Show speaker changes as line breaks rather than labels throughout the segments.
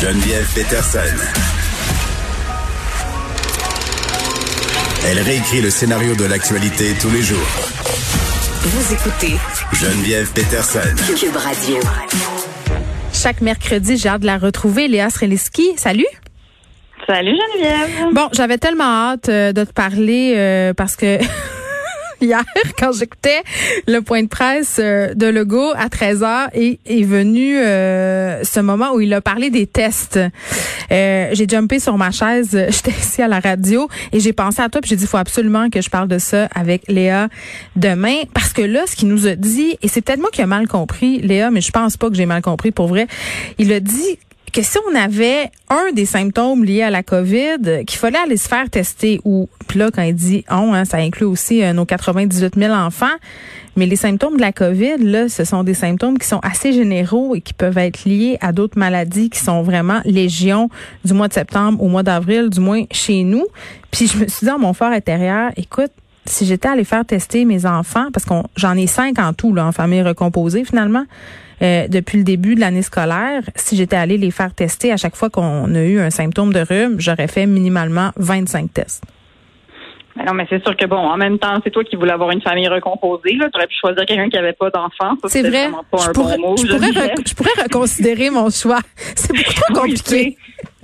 Geneviève Peterson. Elle réécrit le scénario de l'actualité tous les jours.
Vous écoutez
Geneviève Peterson.
Cube Radio.
Chaque mercredi, j'ai hâte de la retrouver. Léa Streliski, salut.
Salut Geneviève.
Bon, j'avais tellement hâte euh, de te parler euh, parce que hier, quand j'écoutais le point de presse euh, de Legault à 13h, et est venu euh, ce moment où il a parlé des tests. Euh, j'ai jumpé sur ma chaise, j'étais ici à la radio et j'ai pensé à toi puis j'ai dit faut absolument que je parle de ça avec Léa demain parce que là ce qu'il nous a dit et c'est peut-être moi qui ai mal compris Léa mais je pense pas que j'ai mal compris pour vrai. Il a dit que si on avait un des symptômes liés à la COVID, qu'il fallait aller se faire tester, ou puis là, quand il dit on, hein, ça inclut aussi euh, nos 98 000 enfants, mais les symptômes de la COVID, là, ce sont des symptômes qui sont assez généraux et qui peuvent être liés à d'autres maladies qui sont vraiment légion du mois de septembre au mois d'avril, du moins chez nous. Puis je me suis dit dans mon fort intérieur, écoute, si j'étais allé faire tester mes enfants, parce qu'on j'en ai cinq en tout là, en famille recomposée finalement, euh, depuis le début de l'année scolaire, si j'étais allé les faire tester à chaque fois qu'on a eu un symptôme de rhume, j'aurais fait minimalement 25 tests.
Mais non, mais c'est sûr que bon, en même temps, c'est toi qui voulais avoir une famille recomposée. Tu aurais pu choisir quelqu'un qui n'avait pas d'enfant.
C'est vrai.
Pas
je,
un
pourrais,
bon mot,
je, pourrais je pourrais reconsidérer mon choix. C'est beaucoup trop compliqué.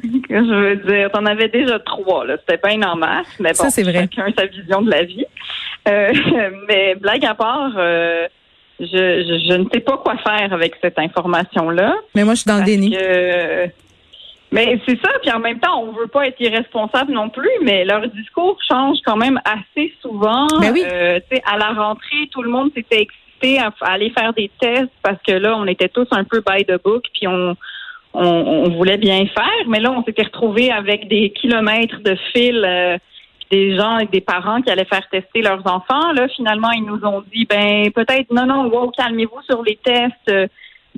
je veux dire, t'en avais déjà trois. Là, c'était pas une en masse, mais bon,
Ça, vrai.
chacun sa vision de la vie. Euh, mais blague à part. Euh, je, je, je, ne sais pas quoi faire avec cette information-là.
Mais moi, je suis dans le déni.
Que, mais c'est ça, puis en même temps, on veut pas être irresponsable non plus, mais leur discours change quand même assez souvent.
Ben oui.
euh, à la rentrée, tout le monde s'était excité à, à, aller faire des tests parce que là, on était tous un peu by the book, puis on, on, on voulait bien faire, mais là, on s'était retrouvés avec des kilomètres de fil. Euh, des gens et des parents qui allaient faire tester leurs enfants. Là, finalement, ils nous ont dit, ben peut-être, non, non, wow, calmez-vous sur les tests. Euh,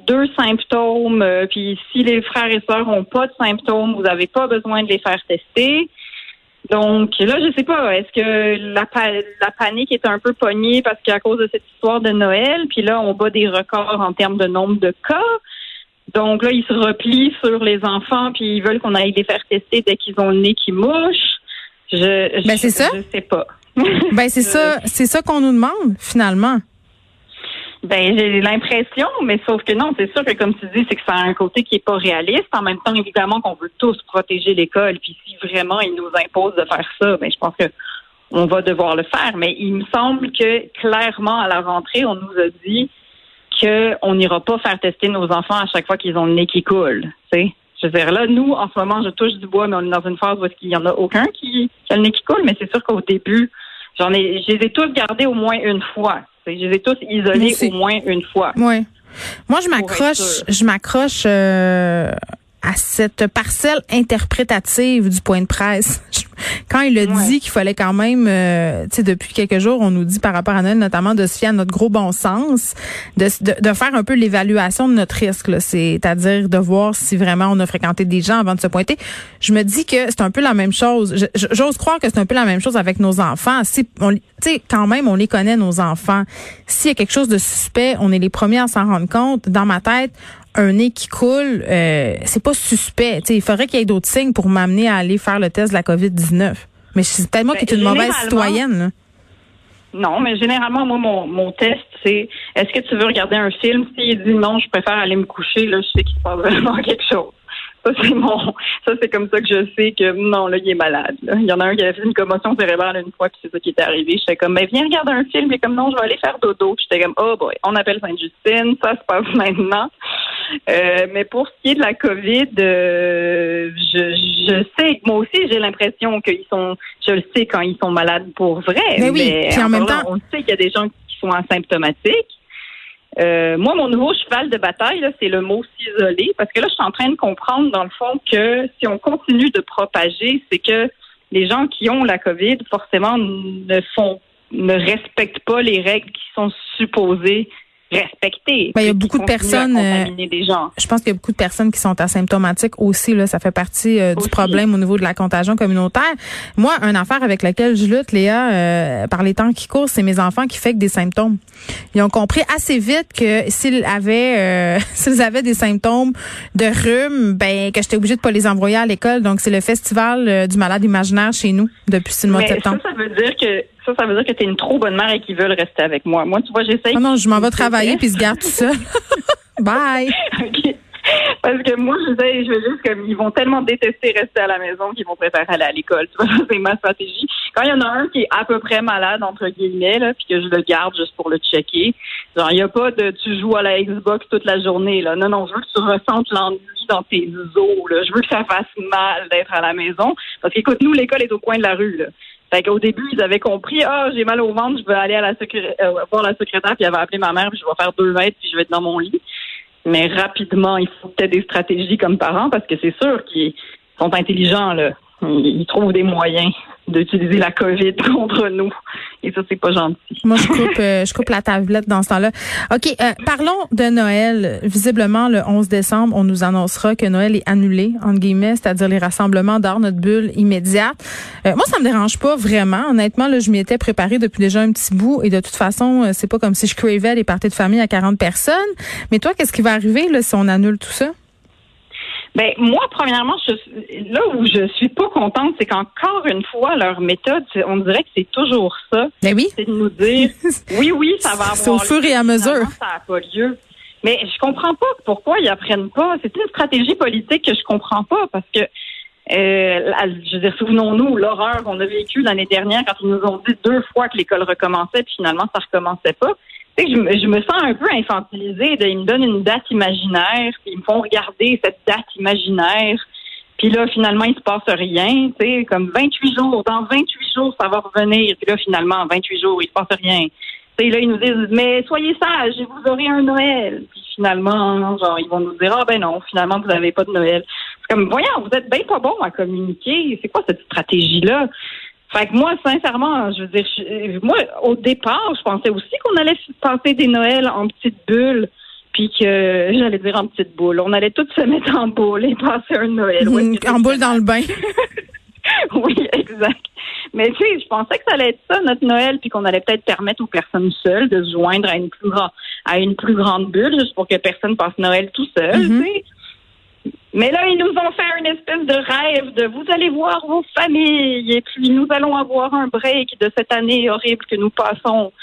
deux symptômes, euh, puis si les frères et sœurs ont pas de symptômes, vous n'avez pas besoin de les faire tester. Donc là, je sais pas, est-ce que la, la panique est un peu pognée parce qu'à cause de cette histoire de Noël, puis là, on bat des records en termes de nombre de cas? Donc là, ils se replient sur les enfants, puis ils veulent qu'on aille les faire tester dès qu'ils ont le nez qui mouche. Je,
ben c'est ça.
Je sais pas.
ben c'est ça, c'est ça qu'on nous demande finalement.
Ben j'ai l'impression, mais sauf que non, c'est sûr que comme tu dis, c'est que ça a un côté qui est pas réaliste. En même temps, évidemment qu'on veut tous protéger l'école, puis si vraiment ils nous imposent de faire ça, ben je pense que on va devoir le faire. Mais il me semble que clairement à la rentrée, on nous a dit qu'on n'ira pas faire tester nos enfants à chaque fois qu'ils ont le nez qui coule. Tu sais. Je veux dire, là, nous, en ce moment, je touche du bois, mais on est dans une phase où il n'y en a aucun qui, qui a le nez qui coule, mais c'est sûr qu'au début, j'en ai, je les ai tous gardés au moins une fois. Je les ai tous isolés au moins une fois.
Oui. Moi, je m'accroche, je m'accroche euh, à cette parcelle interprétative du point de presse. Quand il a
Ouais.
dit qu'il fallait quand même, euh, tu sais, depuis quelques jours, on nous dit par rapport à Noël, notamment de se fier à notre gros bon sens, de, de, de faire un peu l'évaluation de notre risque, c'est-à-dire de voir si vraiment on a fréquenté des gens avant de se pointer. Je me dis que c'est un peu la même chose. J'ose croire que c'est un peu la même chose avec nos enfants. Si on, tu sais, quand même, on les connaît nos enfants. S'il y a quelque chose de suspect, on est les premiers à s'en rendre compte. Dans ma tête, un nez qui coule, euh, c'est pas suspect. Tu sais, il faudrait qu'il y ait d'autres signes pour m'amener à aller faire le test de la COVID-19. Mais c'est moi qui
Ben,
est une mauvaise
généralement-
citoyenne. là.
Non, mais généralement, moi, mon, mon test, c'est est-ce que tu veux regarder un film? S'il dit non, je préfère aller me coucher, là, je sais qu'il se passe vraiment quelque chose. Ça, c'est mon. Ça, c'est comme ça que je sais que non, là, il est malade. là. Il y en a un qui avait fait une commotion cérébrale une fois, puis c'est ça qui est arrivé. J'étais comme, mais viens regarder un film. Il est comme, non, je vais aller faire dodo. J'étais comme, oh boy, on appelle Sainte-Justine. Ça se passe maintenant. Euh, mais pour ce qui est de la COVID, euh, je, je sais, moi aussi, j'ai l'impression qu'ils sont, je le sais quand ils sont malades pour vrai.
Mais oui, puis en même temps-
on sait qu'il y a des gens qui sont asymptomatiques. Euh, moi, mon nouveau cheval de bataille, c'est le mot s'isoler, parce que là, je suis en train de comprendre, dans le fond, que si on continue de propager, c'est que les gens qui ont la COVID, forcément, ne font, ne respectent pas les règles qui sont supposées respecter.
Ben, il y a beaucoup de personnes.
Euh, des gens.
Je pense qu'il y a beaucoup de personnes qui sont asymptomatiques aussi. Là, ça fait partie euh, du problème au niveau de la contagion communautaire. Moi, une affaire avec laquelle je lutte, Léa, euh, par les temps qui courent, c'est mes enfants qui font des symptômes. Ils ont compris assez vite que s'ils avaient, s'ils avaient des symptômes de rhume, ben que j'étais obligée de pas les envoyer à l'école. Donc c'est le festival du malade imaginaire chez nous depuis le mois de septembre.
Ça, ça veut dire que ça, ça veut dire que tu es une trop bonne mère et qu'ils veulent rester avec moi. Moi, tu vois, j'essaye.
Oh non, je m'en vais travailler puis se garde tout ça. Bye.
Parce que moi, je sais, je veux juste comme ils vont tellement détester rester à la maison qu'ils vont préférer aller à l'école. Tu vois, c'est ma stratégie. Quand il y en a un qui est à peu près malade, entre guillemets, là, puis que je le garde juste pour le checker, genre, il n'y a pas de tu joues à la Xbox toute la journée, là. Non, non, je veux que tu ressentes l'ennui dans tes os, là. Je veux que ça fasse mal d'être à la maison. Parce qu'écoute, nous, l'école est au coin de la rue, là. Fait qu'au début, ils avaient compris, ah, j'ai mal au ventre, je vais aller à la euh, voir la secrétaire, puis elle va appeler ma mère, puis je vais faire deux mètres, puis je vais être dans mon lit. Mais rapidement, il faut peut-être des stratégies comme parents, parce que c'est sûr qu'ils sont intelligents, là. Ils trouvent des moyens d'utiliser la COVID contre nous. Et ça, c'est pas gentil.
Moi, je coupe, euh, je coupe la tablette dans ce temps-là. OK, euh, parlons de Noël. Visiblement, le 11 décembre, on nous annoncera que Noël est annulé, entre guillemets, c'est-à-dire les rassemblements dans notre bulle immédiate. Euh, moi, ça me dérange pas vraiment. Honnêtement, là, je m'y étais préparée depuis déjà un petit bout et de toute façon, c'est pas comme si je cravais les parties de famille à 40 personnes. Mais toi, qu'est-ce qui va arriver là, si on annule tout ça?
Ben moi, premièrement, je, là où je suis pas contente, c'est qu'encore une fois, leur méthode, on dirait que c'est toujours ça.
Ben oui.
C'est de nous dire, oui, oui, ça va avoir.
C'est au fur et à mesure.
Ça n'a pas lieu. Mais je comprends pas pourquoi ils apprennent pas. C'est une stratégie politique que je comprends pas parce que, euh, je veux dire, souvenons-nous l'horreur qu'on a vécue l'année dernière quand ils nous ont dit deux fois que l'école recommençait, puis finalement ça recommençait pas je, me sens un peu infantilisée. ils me donnent une date imaginaire, puis ils me font regarder cette date imaginaire. Puis là, finalement, il se passe rien, tu sais, comme 28 jours. Dans 28 jours, ça va revenir. Puis là, finalement, en 28 jours, il se passe rien. Tu sais, là, ils nous disent, mais soyez sages, vous aurez un Noël. Puis finalement, genre, ils vont nous dire, ah ben non, finalement, vous n'avez pas de Noël. C'est comme, voyons, vous êtes bien pas bon à communiquer. C'est quoi cette stratégie-là? Fait que moi, sincèrement, je veux dire, moi, au départ, je pensais aussi qu'on allait passer des Noëls en petites bulles, puis que j'allais dire en petites boules. On allait tous se mettre en boule et passer un Noël.
en boule dans le bain.
oui, exact. Mais tu sais, je pensais que ça allait être ça notre Noël, puis qu'on allait peut-être permettre aux personnes seules de se joindre à une plus grande à une plus grande bulle, juste pour que personne passe Noël tout seul. Mm-hmm. tu sais. Mais là, ils nous ont fait une espèce de rêve de vous allez voir vos familles et puis nous allons avoir un break de cette année horrible que nous passons.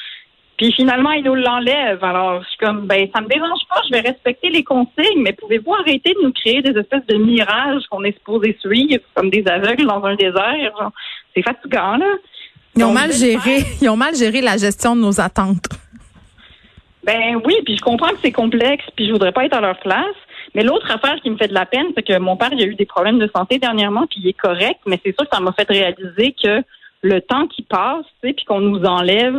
Puis finalement, ils nous l'enlèvent. Alors, je suis comme, ben, ça me dérange pas, je vais respecter les consignes, mais pouvez-vous arrêter de nous créer des espèces de mirages qu'on est supposé suivre comme des aveugles dans un désert? C'est fatigant, là.
Ils ont mal géré, ils ont mal géré la gestion de nos attentes.
Ben oui, puis je comprends que c'est complexe, puis je voudrais pas être à leur place. Mais l'autre affaire qui me fait de la peine, c'est que mon père, il a eu des problèmes de santé dernièrement, puis il est correct, mais c'est sûr que ça m'a fait réaliser que le temps qui passe, tu sais, puis qu'on nous enlève,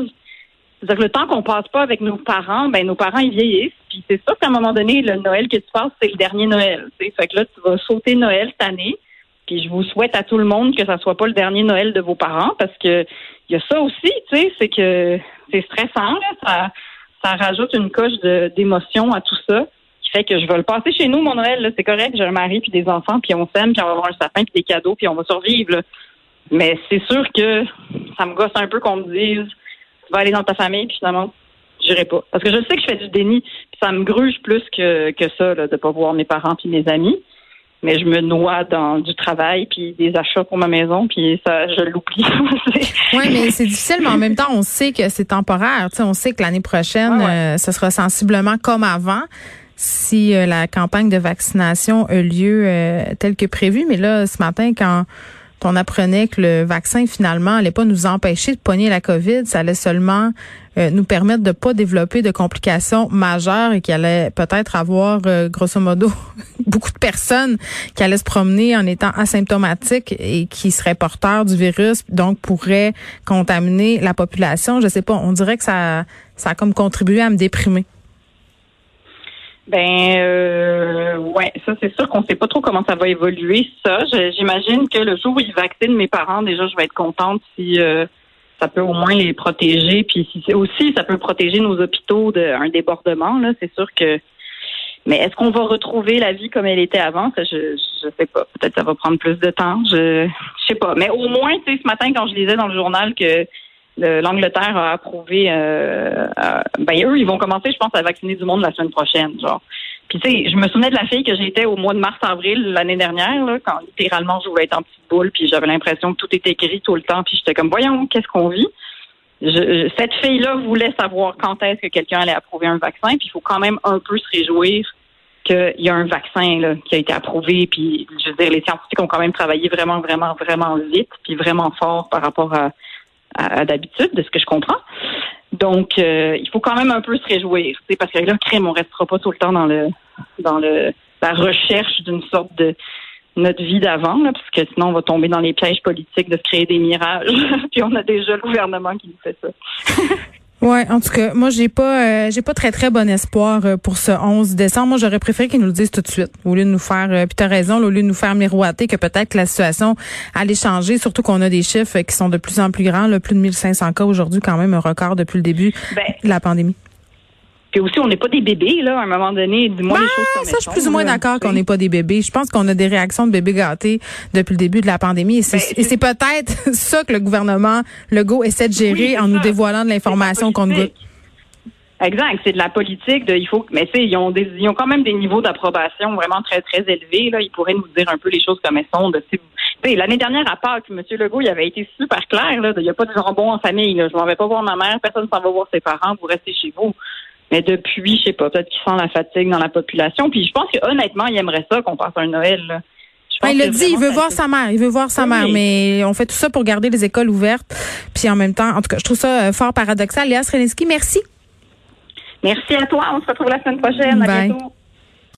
c'est-à-dire que le temps qu'on passe pas avec nos parents, ben nos parents ils vieillissent, puis c'est sûr qu'à un moment donné, le Noël que tu passes, c'est le dernier Noël, tu sais. Fait que là, tu vas sauter Noël cette année. Puis je vous souhaite à tout le monde que ça soit pas le dernier Noël de vos parents, parce que il y a ça aussi, tu sais, c'est que c'est stressant, là, ça, ça rajoute une coche d'émotion à tout ça fait que je vais le passer chez nous, mon Noël. C'est correct, j'ai un mari puis des enfants, puis on s'aime, puis on va avoir un sapin puis des cadeaux, puis on va survivre. Mais c'est sûr que ça me gosse un peu qu'on me dise tu vas aller dans ta famille, puis finalement, j'irai pas. Parce que je sais que je fais du déni, puis ça me gruge plus que, que ça, là, de pas voir mes parents puis mes amis. Mais je me noie dans du travail puis des achats pour ma maison, puis ça, je l'oublie.
oui, mais c'est difficile, mais en même temps, on sait que c'est temporaire. on sait que l'année prochaine, euh, ce sera sensiblement comme avant si euh, la campagne de vaccination a lieu euh, tel que prévu. Mais là, ce matin, quand on apprenait que le vaccin finalement allait pas nous empêcher de pogner la COVID, ça allait seulement euh, nous permettre de pas développer de complications majeures et qu'il allait peut-être avoir grosso modo beaucoup de personnes qui allaient se promener en étant asymptomatiques et qui seraient porteurs du virus donc pourraient contaminer la population. Je sais pas, on dirait que ça ça a comme contribué à me déprimer.
Ben euh, ouais, ça c'est sûr qu'on sait pas trop comment ça va évoluer. Ça, j'imagine que le jour où ils vaccinent mes parents, déjà je vais être contente si euh, ça peut au moins les protéger. Puis si aussi ça peut protéger nos hôpitaux d'un débordement. Là, c'est sûr que. Mais est-ce qu'on va retrouver la vie comme elle était avant? Ça, je je sais pas. Peut-être ça va prendre plus de temps. Je je sais pas. Mais au moins, tu sais, ce matin quand je lisais dans le journal que l'Angleterre a approuvé. Euh, euh, ben eux, ils vont commencer, je pense, à vacciner du monde la semaine prochaine, genre. Puis tu sais, je me souvenais de la fille que j'étais au mois de mars-avril l'année dernière, là, quand littéralement je voulais être en petite boule, puis j'avais l'impression que tout était gris tout le temps, puis j'étais comme, voyons, qu'est-ce qu'on vit? Je- cette fille-là voulait savoir quand est-ce que quelqu'un allait approuver un vaccin, puis il faut quand même un peu se réjouir qu'il y a un vaccin là, qui a été approuvé, puis je veux dire, les scientifiques ont quand même travaillé vraiment, vraiment, vraiment vite, puis vraiment fort par rapport à, à, d'habitude, de ce que je comprends. Donc, euh, il faut quand même un peu se réjouir, parce que là, crime, on restera pas tout le temps dans le dans le la recherche d'une sorte de notre vie d'avant, parce que sinon on va tomber dans les pièges politiques de se créer des mirages. Puis on a déjà le gouvernement qui nous fait ça.
Ouais, en tout cas, moi j'ai pas euh, j'ai pas très très bon espoir euh, pour ce 11 décembre. Moi j'aurais préféré qu'ils nous le disent tout de suite au lieu de nous faire euh, puis t'as raison, là, au lieu de nous faire miroiter que peut-être la situation allait changer, surtout qu'on a des chiffres qui sont de plus en plus grands, là, plus de 1500 cas aujourd'hui quand même un record depuis le début
Ben,
de la pandémie.
Puis aussi, on n'est pas des bébés, là, à un moment donné. Dis-moi les choses comme
Ça, je suis plus ou moins d'accord qu'on n'est pas des bébés. Je pense qu'on a des réactions de bébés gâtés depuis le début de la pandémie. Et c'est
Ben,
peut-être ça que le gouvernement Legault essaie de gérer
Oui,
en nous dévoilant de l'information qu'on nous
politique. Exact, c'est de la politique. De, il faut, mais tu sais, ils ont des, ils ont quand même des niveaux d'approbation vraiment très très élevés. Là, ils pourraient nous dire un peu les choses comme elles sont. De, l'année dernière à Pâques, M. Legault, il avait été super clair. Là, il n'y a pas de jambon en famille. Là, je m'en vais pas voir ma mère, personne s'en va voir ses parents. Vous restez chez vous. Mais depuis, je sais pas, peut-être qu'il sent la fatigue dans la population. Puis je pense que honnêtement, il aimerait ça qu'on passe un Noël. Là.
Ben, il l'a dit, il veut voir sa mère, il veut voir sa
Oui.
mère, mais on fait tout ça pour garder les écoles ouvertes. Puis en même temps, en tout cas, je trouve ça euh, fort paradoxal. Léa Srelinski, merci.
Merci à toi. On se retrouve la semaine prochaine. À bientôt.